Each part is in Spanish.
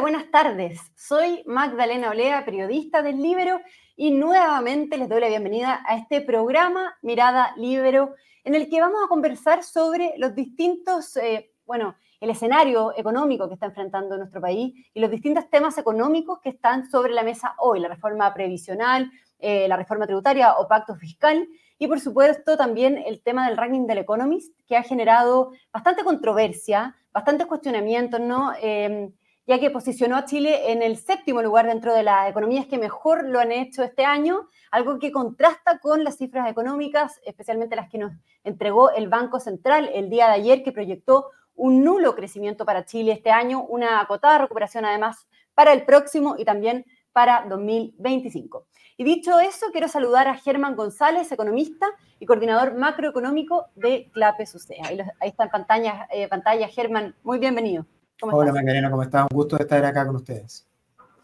Buenas tardes. Soy Magdalena Olea, periodista del Libero, y nuevamente les doy la bienvenida a este programa Mirada Libero, en el que vamos a conversar sobre los distintos, eh, bueno, el escenario económico que está enfrentando nuestro país y los distintos temas económicos que están sobre la mesa hoy, la reforma previsional, eh, la reforma tributaria o pacto fiscal, y por supuesto también el tema del ranking del Economist, que ha generado bastante controversia, bastantes cuestionamientos, ¿no? Eh, ya que posicionó a Chile en el séptimo lugar dentro de las economías que mejor lo han hecho este año, algo que contrasta con las cifras económicas, especialmente las que nos entregó el Banco Central el día de ayer, que proyectó un nulo crecimiento para Chile este año, una acotada recuperación además para el próximo y también para 2025. Y dicho eso, quiero saludar a Germán González, economista y coordinador macroeconómico de CLAPE SUSEA. Ahí, está en pantalla, eh, pantalla Germán, muy bienvenido. Hola Magdalena, ¿cómo estás? Un gusto estar acá con ustedes.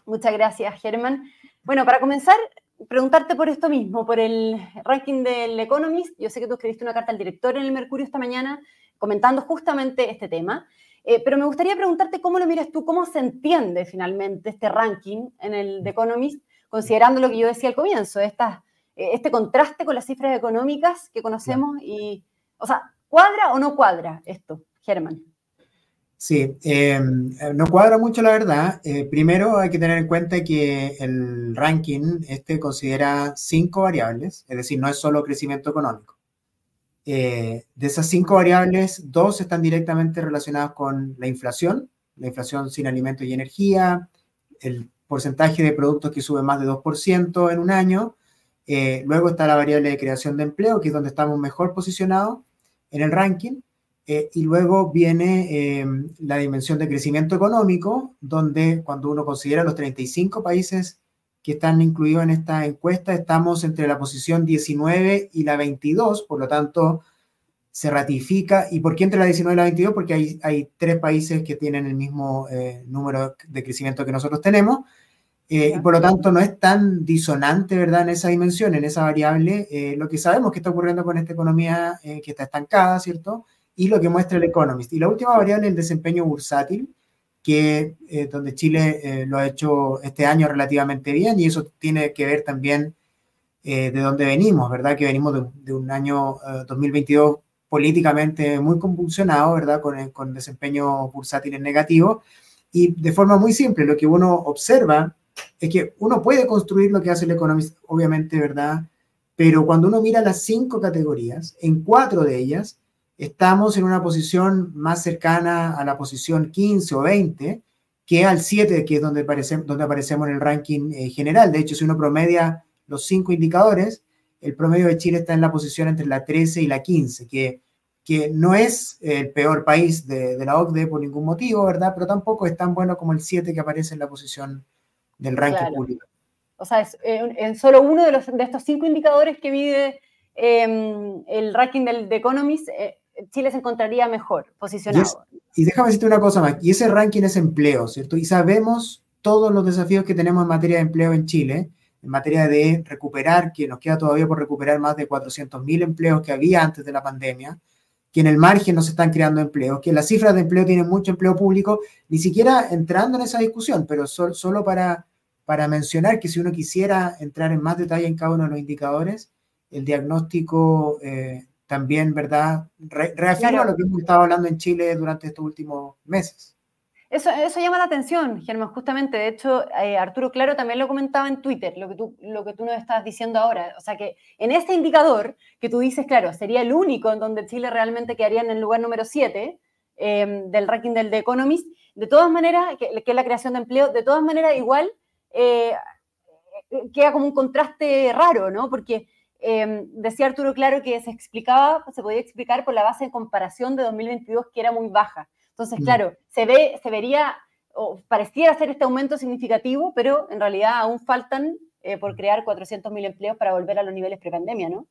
Muchas gracias, Germán. Bueno, para comenzar, preguntarte por esto mismo, por el ranking del Economist. Yo sé que tú escribiste una carta al director en el Mercurio esta mañana comentando justamente este tema, eh, pero me gustaría preguntarte cómo lo miras tú, cómo se entiende finalmente este ranking en el The Economist, considerando lo que yo decía al comienzo, esta, eh, este contraste con las cifras económicas que conocemos y, o sea, ¿cuadra o no cuadra esto, Germán? Sí, em, no cuadra mucho la verdad. Eh, primero hay que tener en cuenta que el ranking este considera cinco variables, es decir, no es solo crecimiento económico. Eh, de esas cinco variables, dos están directamente relacionadas con la inflación, la inflación sin alimentos y energía, el porcentaje de productos que sube más de 2% en un año. Eh, luego está la variable de creación de empleo, que es donde estamos mejor posicionados en el ranking. Eh, y luego viene em, la dimensión de crecimiento económico, donde cuando uno considera los 35 países que están incluidos en esta encuesta, estamos entre la posición 19 y la 22, por lo tanto, se ratifica. ¿Y por qué entre la 19 y la 22? Porque hay, hay tres países que tienen el mismo eh, número de crecimiento que nosotros tenemos. Eh, y por lo tanto, no es tan disonante, ¿verdad?, en esa dimensión, en esa variable, lo que sabemos que está ocurriendo con esta economía que está estancada, ¿cierto? Y lo que muestra el Economist. Y la última variable es el desempeño bursátil, que eh, donde Chile eh, lo ha hecho este año relativamente bien y eso tiene que ver también eh, de dónde venimos, ¿verdad? Que venimos de, un año 2022 políticamente muy convulsionado, ¿verdad? Con, con desempeño bursátil en negativo. Y de forma muy simple, lo que uno observa es que uno puede construir lo que hace el Economist, obviamente, ¿verdad? Pero cuando uno mira las cinco categorías, en cuatro de ellas, estamos en una posición más cercana a la posición 15 o 20 que al 7, que es donde, donde aparecemos en el ranking eh, general. De hecho, si uno promedia los cinco indicadores, el promedio de Chile está en la posición entre la 13 y la 15, que, que no es el peor país de, la OCDE por ningún motivo, ¿verdad? Pero tampoco es tan bueno como el 7 que aparece en la posición del ranking público. O sea, es en eh, solo uno de, los, de estos cinco indicadores que mide em, el ranking del The Economist, eh, Chile se encontraría mejor posicionado. Y, déjame decirte una cosa más, y ese ranking es empleo, ¿cierto? Y sabemos todos los desafíos que tenemos en materia de empleo en Chile, en materia de recuperar, que nos queda todavía por recuperar más de 400.000 empleos que había antes de la pandemia, que en el margen no se están creando empleos, que las cifras de empleo tienen mucho empleo público, ni siquiera entrando en esa discusión, pero solo para, para mencionar que si uno quisiera entrar en más detalle en cada uno de los indicadores, el diagnóstico eh, también, ¿verdad? reafirma lo que hemos estado hablando en Chile durante estos últimos meses. Eso, eso llama la atención, Germán, justamente. De hecho, eh, Arturo Claro también lo comentaba en Twitter, lo que, tú, lo que tú nos estás diciendo ahora. O sea, que en este indicador que tú dices, claro, sería el único en donde Chile realmente quedaría en el lugar número 7 em, del ranking del The Economist, de todas maneras, que, es la creación de empleo, de todas maneras, igual eh, eh, queda como un contraste raro, ¿no? Porque Em, decía Arturo Claro que se explicaba, se podía explicar por la base de comparación de 2022 que era muy baja. Entonces, mm. claro, se ve, se vería, o pareciera ser este aumento significativo, pero en realidad aún faltan eh, por crear 400.000 empleos para volver a los niveles prepandemia, ¿no?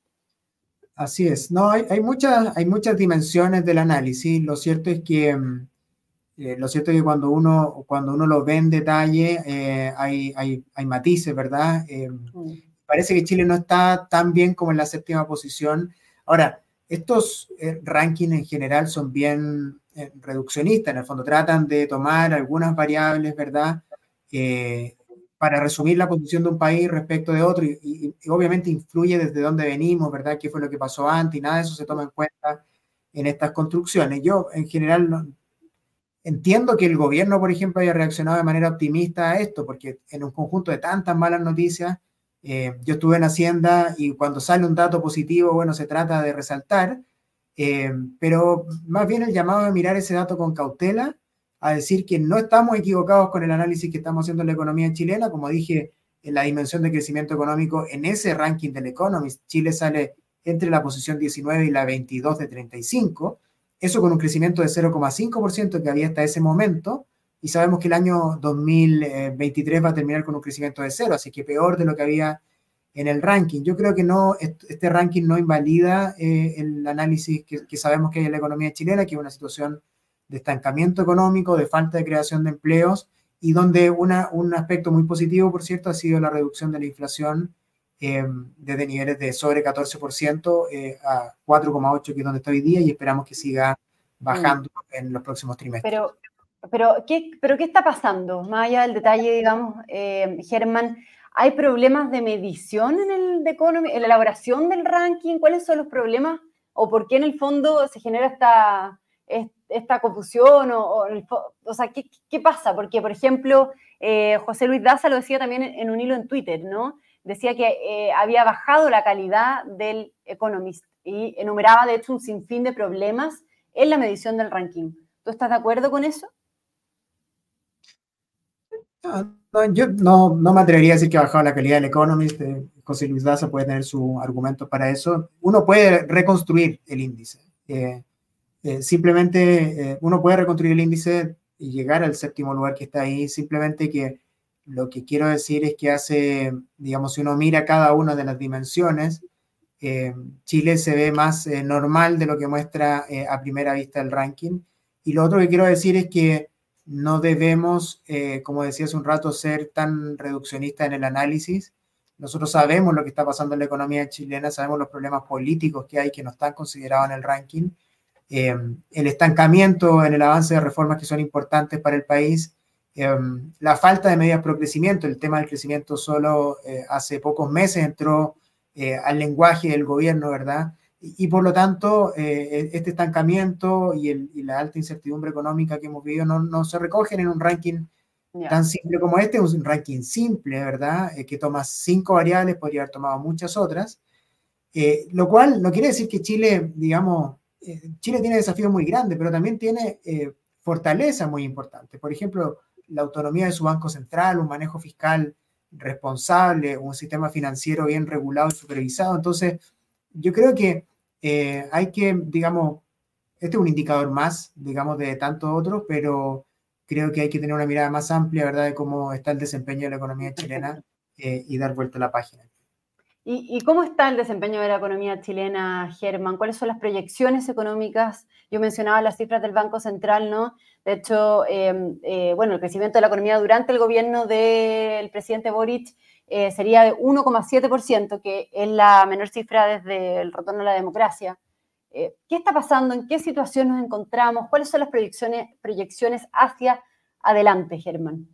Así es. No, hay, hay, muchas, hay muchas dimensiones del análisis. Lo cierto es que, em, eh, lo cierto es que cuando uno, cuando uno lo ve en detalle, eh, hay, hay, hay, matices, ¿verdad? Em, mm parece que Chile no está tan bien como en la séptima posición. Ahora, estos eh, rankings en general son bien, reduccionista, en el fondo tratan de tomar algunas variables, ¿verdad? para resumir la posición de un país respecto de otro y, obviamente influye desde dónde venimos, ¿verdad? ¿Qué fue lo que pasó antes? Y nada de eso se toma en cuenta en estas construcciones. Yo en general no, entiendo que el gobierno, por ejemplo, haya reaccionado de manera optimista a esto, porque en un conjunto de tantas malas noticias, eh, yo estuve en Hacienda y cuando sale un dato positivo, bueno, se trata de resaltar, eh, pero más bien el llamado a mirar ese dato con cautela a decir que no estamos equivocados con el análisis que estamos haciendo en la economía chilena. Como dije, en la dimensión de crecimiento económico, en ese ranking del Economist, Chile sale entre la posición 19 y la 22 de 35. Eso con un crecimiento de 0,5% que había hasta ese momento. Y sabemos que el año 2023 va a terminar con un crecimiento de cero, así que peor de lo que había en el ranking. Yo creo que no, este ranking no invalida eh, el análisis que, que, sabemos que hay en la economía chilena, que es una situación de estancamiento económico, de falta de creación de empleos y donde una, un aspecto muy positivo, por cierto, ha sido la reducción de la inflación eh, desde niveles de sobre 14% eh, a 4,8%, que es donde está hoy día, y esperamos que siga bajando mm. en los próximos trimestres. Pero, pero, ¿qué, pero ¿qué está pasando? Más allá del detalle, digamos, eh, Germán, ¿hay problemas de medición en el de Economy, en la elaboración del ranking? ¿Cuáles son los problemas? ¿O por qué en el fondo se genera esta esta confusión o, o, sea, ¿qué, ¿qué, pasa? Porque, por ejemplo, eh, José Luis Daza lo decía también en, un hilo en Twitter, ¿no? Decía que eh, había bajado la calidad del Economist y enumeraba, de hecho, un sinfín de problemas en la medición del ranking. ¿Tú estás de acuerdo con eso? No, yo no, no, me atrevería a decir que ha bajado la calidad del Economist. Eh, José Luis Daza puede tener su argumento para eso. Uno puede reconstruir el índice. Eh, simplemente eh, uno puede reconstruir el índice y llegar al séptimo lugar que está ahí, simplemente que lo que quiero decir es que hace, digamos, si uno mira cada una de las dimensiones, Chile se ve más normal de lo que muestra a primera vista el ranking. Y lo otro que quiero decir es que no debemos, como decía hace un rato, ser tan reduccionistas en el análisis. Nosotros sabemos lo que está pasando en la economía chilena, sabemos los problemas políticos que hay que no están considerados en el ranking eh, el estancamiento en el avance de reformas que son importantes para el país, eh, la falta de medidas pro crecimiento, el tema del crecimiento solo eh, hace pocos meses entró al lenguaje del gobierno, ¿verdad? Y, por lo tanto, e-, este estancamiento y, el, y, la alta incertidumbre económica que hemos vivido no, no se recogen en un ranking tan simple como este, un ranking simple, ¿verdad? que toma cinco variables, podría haber tomado muchas otras, lo cual no quiere decir que Chile, digamos, eh, Chile tiene desafíos muy grandes, pero también tiene eh, fortalezas muy importantes. Por ejemplo, la autonomía de su Banco Central, un manejo fiscal responsable, un sistema financiero bien regulado y supervisado. Entonces, yo creo que eh, hay que, digamos, este es un indicador más, digamos, de tantos otros, pero creo que hay que tener una mirada más amplia, ¿verdad?, de cómo está el desempeño de la economía chilena y dar vuelta a la página. ¿Y, cómo está el desempeño de la economía chilena, Germán? ¿Cuáles son las proyecciones económicas? Yo mencionaba las cifras del Banco Central, ¿no? De hecho, em, eh, bueno, el crecimiento de la economía durante el gobierno del presidente Boric eh, sería de 1,7%, que es la menor cifra desde el retorno a la democracia. Eh, ¿Qué está pasando? ¿En qué situación nos encontramos? ¿Cuáles son las proyecciones, proyecciones hacia adelante, Germán?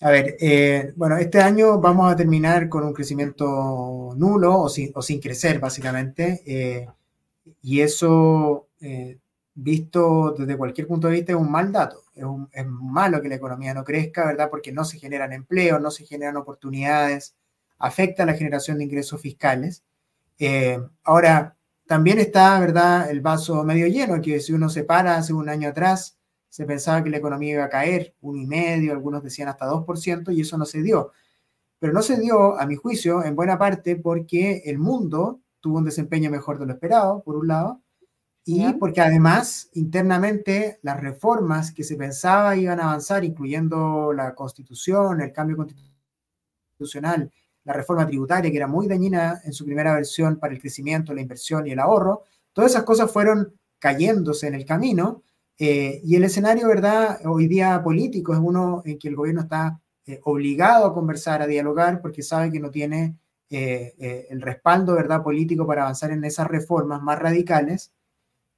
A ver, eh, bueno, este año vamos a terminar con un crecimiento nulo o sin, o sin crecer, básicamente. Eh, y eso, eh, visto desde cualquier punto de vista, es un mal dato. Es, es, malo que la economía no crezca, ¿verdad? Porque no se generan empleos, no se generan oportunidades, afecta la generación de ingresos fiscales. ahora, también está, ¿verdad?, el vaso medio lleno, que si uno se para hace un año atrás, se pensaba que la economía iba a caer un y medio, algunos decían hasta 2%, y eso no se dio. Pero no se dio, a mi juicio, en buena parte porque el mundo tuvo un desempeño mejor de lo esperado, por un lado, y porque además internamente las reformas que se pensaba iban a avanzar, incluyendo la constitución, el cambio constitucional, la reforma tributaria, que era muy dañina en su primera versión para el crecimiento, la inversión y el ahorro, todas esas cosas fueron cayéndose en el camino eh, y el escenario, ¿verdad? Hoy día político es uno en que el gobierno está eh, obligado a conversar, a dialogar, porque sabe que no tiene eh, el respaldo, ¿verdad? Político para avanzar en esas reformas más radicales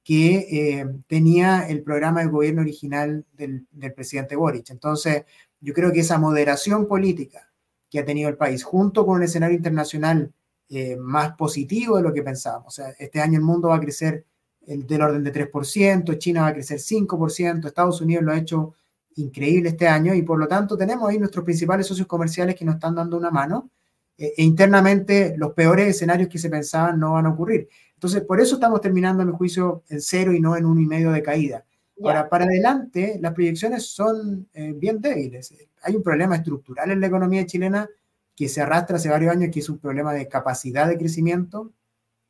que tenía el programa de gobierno original del, del presidente Boric. Entonces, yo creo que esa moderación política que ha tenido el país, junto con un escenario internacional eh, más positivo de lo que pensábamos. O sea, este año el mundo va a crecer del orden de 3%, China va a crecer 5%, Estados Unidos lo ha hecho increíble este año y por lo tanto tenemos ahí nuestros principales socios comerciales que nos están dando una mano eh, e internamente los peores escenarios que se pensaban no van a ocurrir. Entonces, por eso estamos terminando, mi juicio, en cero y no en uno y medio de caída. Ahora, para adelante, las proyecciones son eh, bien débiles. Hay un problema estructural en la economía chilena que se arrastra hace varios años, que es un problema de capacidad de crecimiento.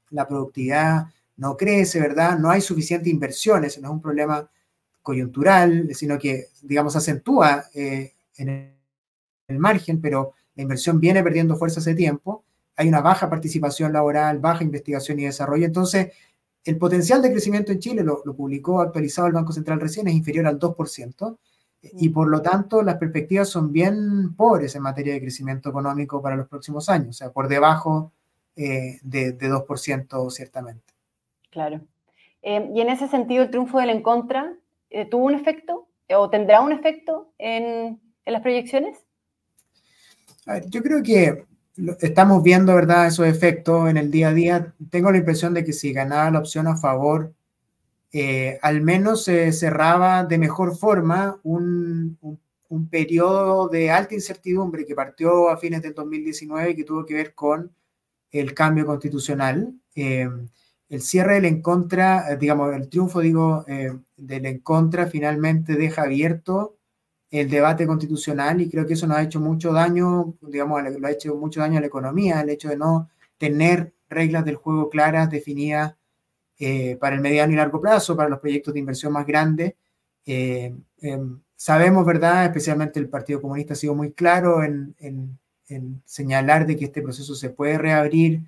La productividad no crece, ¿verdad? No hay suficiente inversiones, no es un problema coyuntural, sino que, digamos, acentúa eh, en el margen, pero la inversión viene perdiendo fuerza hace tiempo. Hay una baja participación laboral, baja investigación y desarrollo. Entonces, el potencial de crecimiento en Chile, lo, publicó actualizado el Banco Central recién, es inferior al 2%, y mm. por lo tanto las perspectivas son bien pobres en materia de crecimiento económico para los próximos años, o sea, por debajo eh, de, 2% ciertamente. Claro. Eh, y en ese sentido, el triunfo del en contra eh, tuvo un efecto o tendrá un efecto en, en las proyecciones? yo creo que estamos viendo, ¿verdad?, esos efectos en el día a día. Tengo la impresión de que si ganaba la opción a favor, eh, al menos se cerraba de mejor forma un, un, periodo de alta incertidumbre que partió a fines del 2019 y que tuvo que ver con el cambio constitucional. El cierre del en contra, digamos, el triunfo, digo, eh, del en contra finalmente deja abierto el debate constitucional y creo que eso nos ha hecho mucho daño, digamos, lo ha hecho mucho daño a la economía, el hecho de no tener reglas del juego claras, definidas eh, para el mediano y largo plazo, para los proyectos de inversión más grandes. Eh, em, sabemos, ¿verdad? Especialmente el Partido Comunista ha sido muy claro en, en, señalar de que este proceso se puede reabrir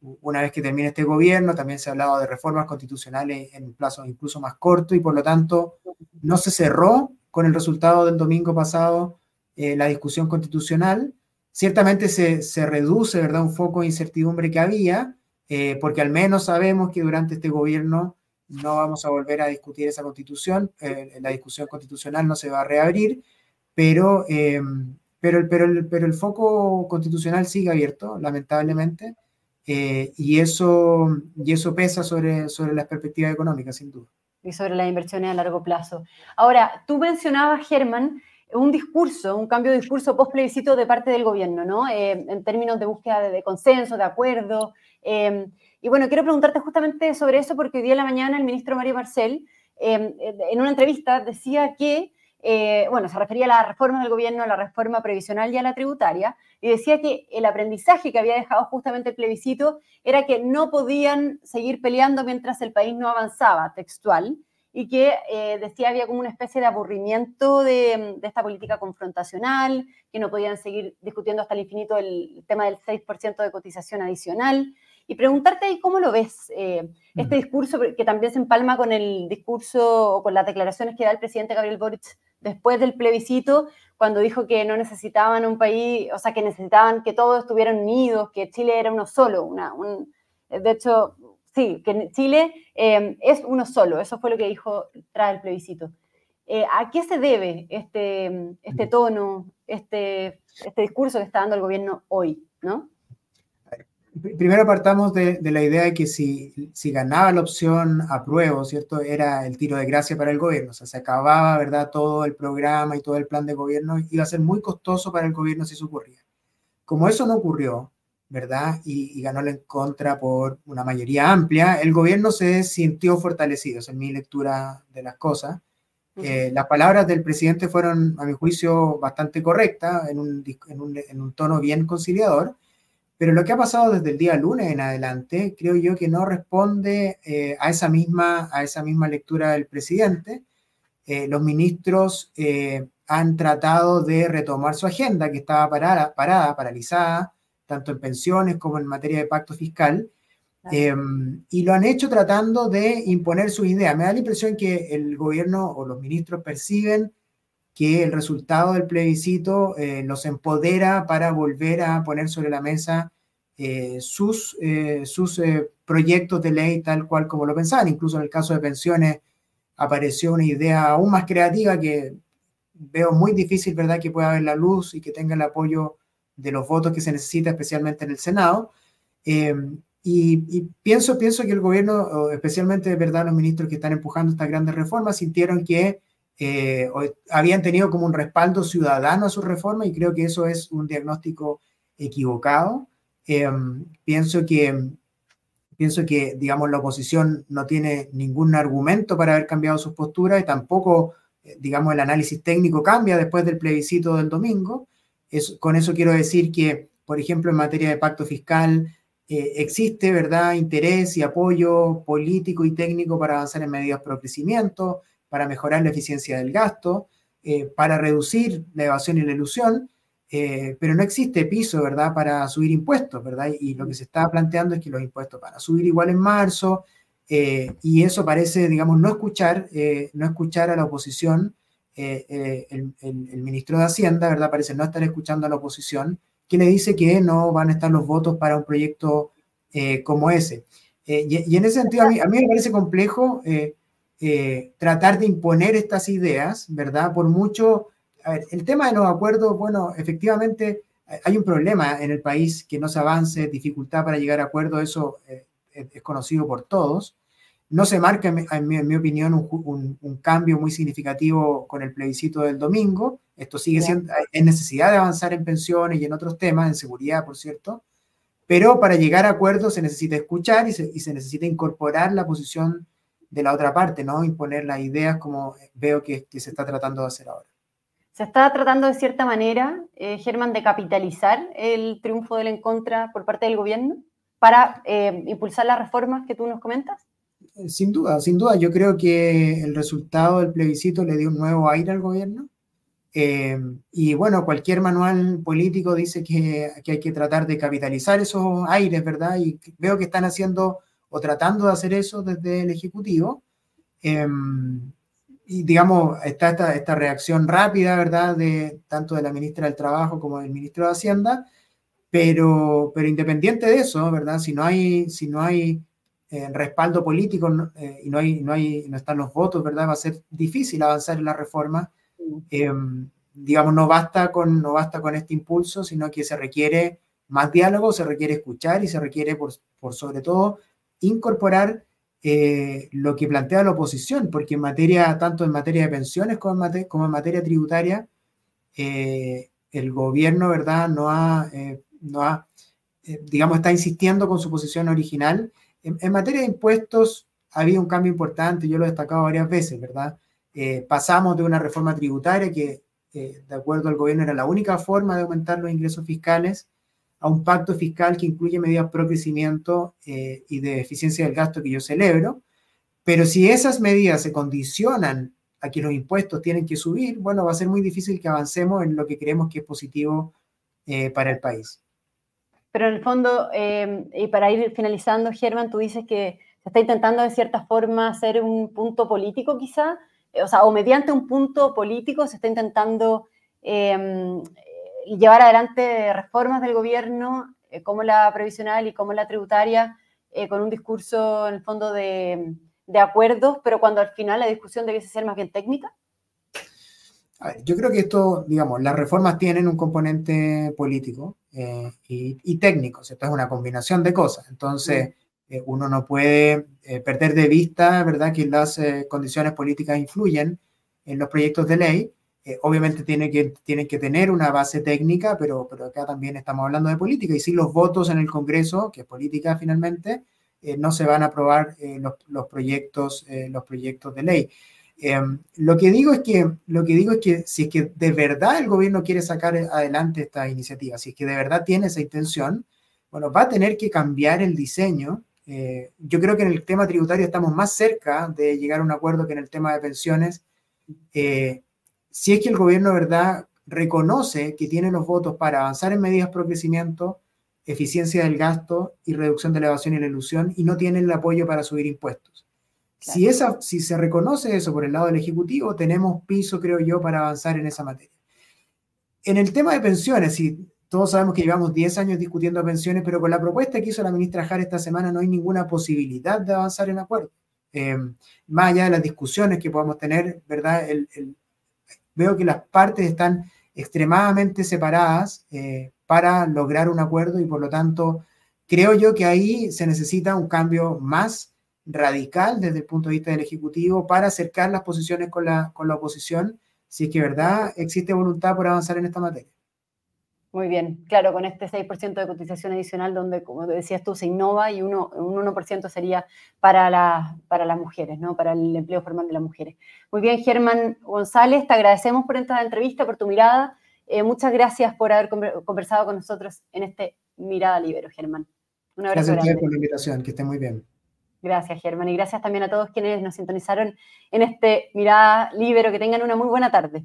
una vez que termine este gobierno. También se ha hablado de reformas constitucionales en un plazo incluso más corto y por lo tanto no se cerró con el resultado del domingo pasado eh, la discusión constitucional. Ciertamente se, se, reduce, ¿verdad?, un foco de incertidumbre que había, eh, porque al menos sabemos que durante este gobierno no vamos a volver a discutir esa constitución, eh, la discusión constitucional no se va a reabrir, pero, pero, el, pero, el, pero el foco constitucional sigue abierto, lamentablemente, y, eso, y eso pesa sobre, sobre las perspectivas económicas, sin duda y sobre las inversiones a largo plazo. Ahora, tú mencionabas, Germán, un discurso, un cambio de discurso post plebiscito de parte del gobierno, ¿no? Eh, en términos de búsqueda de, consenso, de acuerdo. Em, y bueno, quiero preguntarte justamente sobre eso porque hoy día en la mañana el ministro Mario Marcel, em, en una entrevista, decía que eh, bueno, se refería a la reforma del gobierno, a la reforma previsional y a la tributaria, y decía que el aprendizaje que había dejado justamente el plebiscito era que no podían seguir peleando mientras el país no avanzaba, textual, y que eh, decía había como una especie de aburrimiento de, esta política confrontacional, que no podían seguir discutiendo hasta el infinito el tema del 6% de cotización adicional. Y preguntarte ahí cómo lo ves, eh, este discurso que también se empalma con el discurso o con las declaraciones que da el presidente Gabriel Boric después del plebiscito, cuando dijo que no necesitaban un país, o sea, que necesitaban que todos estuvieran unidos, que Chile era uno solo. Una, un, de hecho, sí, que Chile em, es uno solo, eso fue lo que dijo tras el plebiscito. Eh, ¿A qué se debe este, este tono, este, este discurso que está dando el gobierno hoy? ¿no? Primero partamos de, la idea de que si, si, ganaba la opción apruebo, ¿cierto? Era el tiro de gracia para el gobierno. O sea, se acababa, ¿verdad? Todo el programa y todo el plan de gobierno iba a ser muy costoso para el gobierno si eso ocurría. Como eso no ocurrió, ¿verdad? Y, ganó la en contra por una mayoría amplia, el gobierno se sintió fortalecido, esa es mi lectura de las cosas. Eh, las palabras del presidente fueron, a mi juicio, bastante correctas, en un, en un, en un tono bien conciliador pero lo que ha pasado desde el día lunes en adelante, creo yo que no responde eh, a, esa misma, a esa misma lectura del presidente. Eh, los ministros eh, han tratado de retomar su agenda, que estaba parada, parada, paralizada, tanto en pensiones como en materia de pacto fiscal, em, y lo han hecho tratando de imponer sus ideas. Me da la impresión que el gobierno o los ministros perciben que el resultado del plebiscito eh, los empodera para volver a poner sobre la mesa eh, sus, eh, sus proyectos de ley tal cual como lo pensaban. Incluso en el caso de pensiones apareció una idea aún más creativa que veo muy difícil, ¿verdad?, que pueda haber la luz y que tenga el apoyo de los votos que se necesita, especialmente en el Senado. Eh, y, pienso, pienso que el gobierno, especialmente, ¿verdad?, los ministros que están empujando estas grandes reformas, sintieron que eh, habían tenido como un respaldo ciudadano a su reforma y creo que eso es un diagnóstico equivocado. Eh, pienso que pienso que, digamos, la oposición no tiene ningún argumento para haber cambiado sus posturas y tampoco, eh, digamos, el análisis técnico cambia después del plebiscito del domingo. Es, con eso quiero decir que, por ejemplo, en materia de pacto fiscal, eh, existe, ¿verdad?, interés y apoyo político y técnico para avanzar en medidas pro crecimiento, para mejorar la eficiencia del gasto, eh, para reducir la evasión y la ilusión, eh, pero no existe piso, ¿verdad?, para subir impuestos, ¿verdad? Y lo que se está planteando es que los impuestos van a subir igual en marzo, eh, y eso parece, digamos, no escuchar, no escuchar a la oposición. El, ministro de Hacienda, ¿verdad?, parece no estar escuchando a la oposición, que le dice que no van a estar los votos para un proyecto como ese. Y, en ese sentido, a a mí me parece complejo tratar de imponer estas ideas, ¿verdad?, por mucho a ver, el tema de los acuerdos, bueno, efectivamente hay un problema en el país que no se avance, dificultad para llegar a acuerdos, eso eh, es conocido por todos. No se marca, en mi, opinión, un, cambio muy significativo con el plebiscito del domingo. Esto sigue siendo, es necesidad de avanzar en pensiones y en otros temas, en seguridad, por cierto. Pero para llegar a acuerdos se necesita escuchar y se, y se necesita incorporar la posición de la otra parte, no imponer las ideas como veo que, que se está tratando de hacer ahora. Se está tratando de cierta manera, eh, Germán, de capitalizar el triunfo del en contra por parte del gobierno para eh, impulsar las reformas que tú nos comentas? Eh, sin duda, sin duda. Yo creo que el resultado del plebiscito le dio un nuevo aire al gobierno. y bueno, cualquier manual político dice que, que, hay que tratar de capitalizar esos aires, ¿verdad? Y veo que están haciendo o tratando de hacer eso desde el Ejecutivo y digamos, está esta, esta, reacción rápida, ¿verdad?, de tanto de la ministra del Trabajo como del ministro de Hacienda, pero, pero independiente de eso, ¿verdad?, si no hay, si no hay eh, respaldo político eh, y no, hay, no, hay, no están los votos, ¿verdad?, va a ser difícil avanzar en la reforma. Em, digamos, no basta, con, no basta con este impulso, sino que se requiere más diálogo, se requiere escuchar y se requiere, por, por sobre todo, incorporar eh, lo que plantea la oposición, porque en materia, tanto en materia de pensiones como en materia, como en materia tributaria, eh, el gobierno, ¿verdad?, no ha, eh, no ha digamos, está insistiendo con su posición original. En, materia de impuestos ha habido un cambio importante, yo lo he destacado varias veces, ¿verdad? pasamos de una reforma tributaria que, de acuerdo al gobierno, era la única forma de aumentar los ingresos fiscales, a un pacto fiscal que incluye medidas pro crecimiento eh, y de eficiencia del gasto que yo celebro, pero si esas medidas se condicionan a que los impuestos tienen que subir, bueno, va a ser muy difícil que avancemos en lo que creemos que es positivo eh, para el país. Pero en el fondo, eh, y para ir finalizando, Germán, tú dices que se está intentando de cierta forma hacer un punto político quizá, o sea, o mediante un punto político se está intentando y llevar adelante reformas del gobierno, eh, como la previsional y como la tributaria, eh, con un discurso en el fondo de, de, acuerdos, pero cuando al final la discusión debiese ser más bien técnica? yo creo que esto, digamos, las reformas tienen un componente político eh, y, y, técnico, esto es una combinación de cosas. Entonces, uno no puede perder de vista, ¿verdad?, que las condiciones políticas influyen en los proyectos de ley eh, obviamente tiene que, tienen que tener una base técnica, pero, pero acá también estamos hablando de política. Y si los votos en el Congreso, que es política finalmente, eh, no se van a aprobar eh, los, los, proyectos, los proyectos de ley. Em, lo, que digo es que, lo que digo es que si es que de verdad el gobierno quiere sacar adelante esta iniciativa, si es que de verdad tiene esa intención, bueno, va a tener que cambiar el diseño. yo creo que en el tema tributario estamos más cerca de llegar a un acuerdo que en el tema de pensiones si es que el gobierno, ¿verdad?, reconoce que tiene los votos para avanzar en medidas pro crecimiento, eficiencia del gasto y reducción de la evasión y la ilusión y no tiene el apoyo para subir impuestos. Si, esa, si se reconoce eso por el lado del Ejecutivo, tenemos piso, creo yo, para avanzar en esa materia. En el tema de pensiones, si todos sabemos que llevamos 10 años discutiendo pensiones, pero con la propuesta que hizo la ministra Jara esta semana no hay ninguna posibilidad de avanzar en acuerdo. Eh, más allá de las discusiones que podamos tener, ¿verdad? Veo que las partes están extremadamente separadas eh, para lograr un acuerdo y por lo tanto creo yo que ahí se necesita un cambio más radical desde el punto de vista del Ejecutivo para acercar las posiciones con la, con la oposición, si es que verdad existe voluntad por avanzar en esta materia. Muy bien, claro, con este 6% de cotización adicional, donde, como decías tú, se innova y uno, un 1% sería para, para las mujeres, ¿no? Para el empleo formal de las mujeres. Muy bien, Germán González, te agradecemos por esta entrevista, por tu mirada. Eh, muchas gracias por haber conversado con nosotros en este Mirada Libero, Germán. Un abrazo gracias por la invitación, que esté muy bien. Gracias, Germán, y gracias también a todos quienes nos sintonizaron en este Mirada Libero. Que tengan una muy buena tarde.